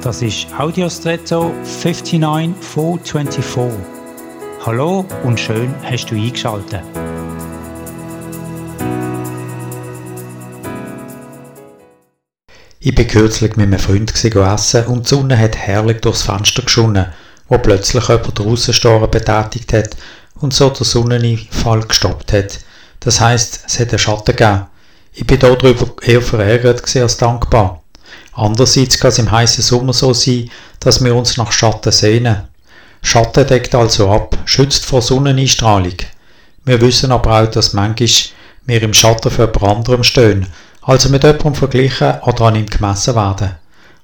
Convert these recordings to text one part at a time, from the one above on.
Das ist Audiostretto 59424. Hallo und schön hast du eingeschaltet. Ich bin kürzlich mit einem Freund essen und die Sonne hat herrlich durchs Fenster geschonnen, wo plötzlich jemand draussen stehen betätigt hat und so der Sonneneinfall gestoppt hat. Das heisst, es hat einen Schatten gegeben. Ich bin darüber eher verärgert als dankbar. Andererseits kann es im heißen Sommer so sein, dass wir uns nach Schatten sehnen. Schatten deckt also ab, schützt vor Sonneneinstrahlung. Wir wissen aber auch, dass manchmal wir im Schatten für jemand anderem stehen, also mit jemandem verglichen oder an ihm gemessen werden.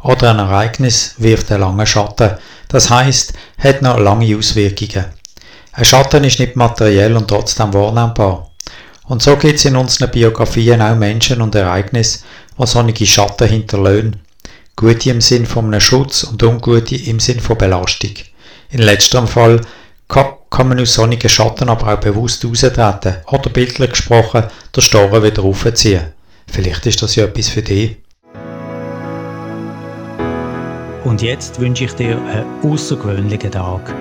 Oder ein Ereignis wirft einen langen Schatten, das heißt, hat noch lange Auswirkungen. Ein Schatten ist nicht materiell und trotzdem wahrnehmbar. Und so gibt es in unseren Biografien auch Menschen und Ereignisse, die solche Schatten hinterlassen. Gute im Sinn von einem Schutz und ungute im Sinn von Belastung. In letzterem Fall kann man aus solchen Schatten aber auch bewusst austreten oder bildlich gesprochen der Storen wieder raufziehen. Vielleicht ist das ja etwas für dich. Und jetzt wünsche ich dir einen außergewöhnlichen Tag.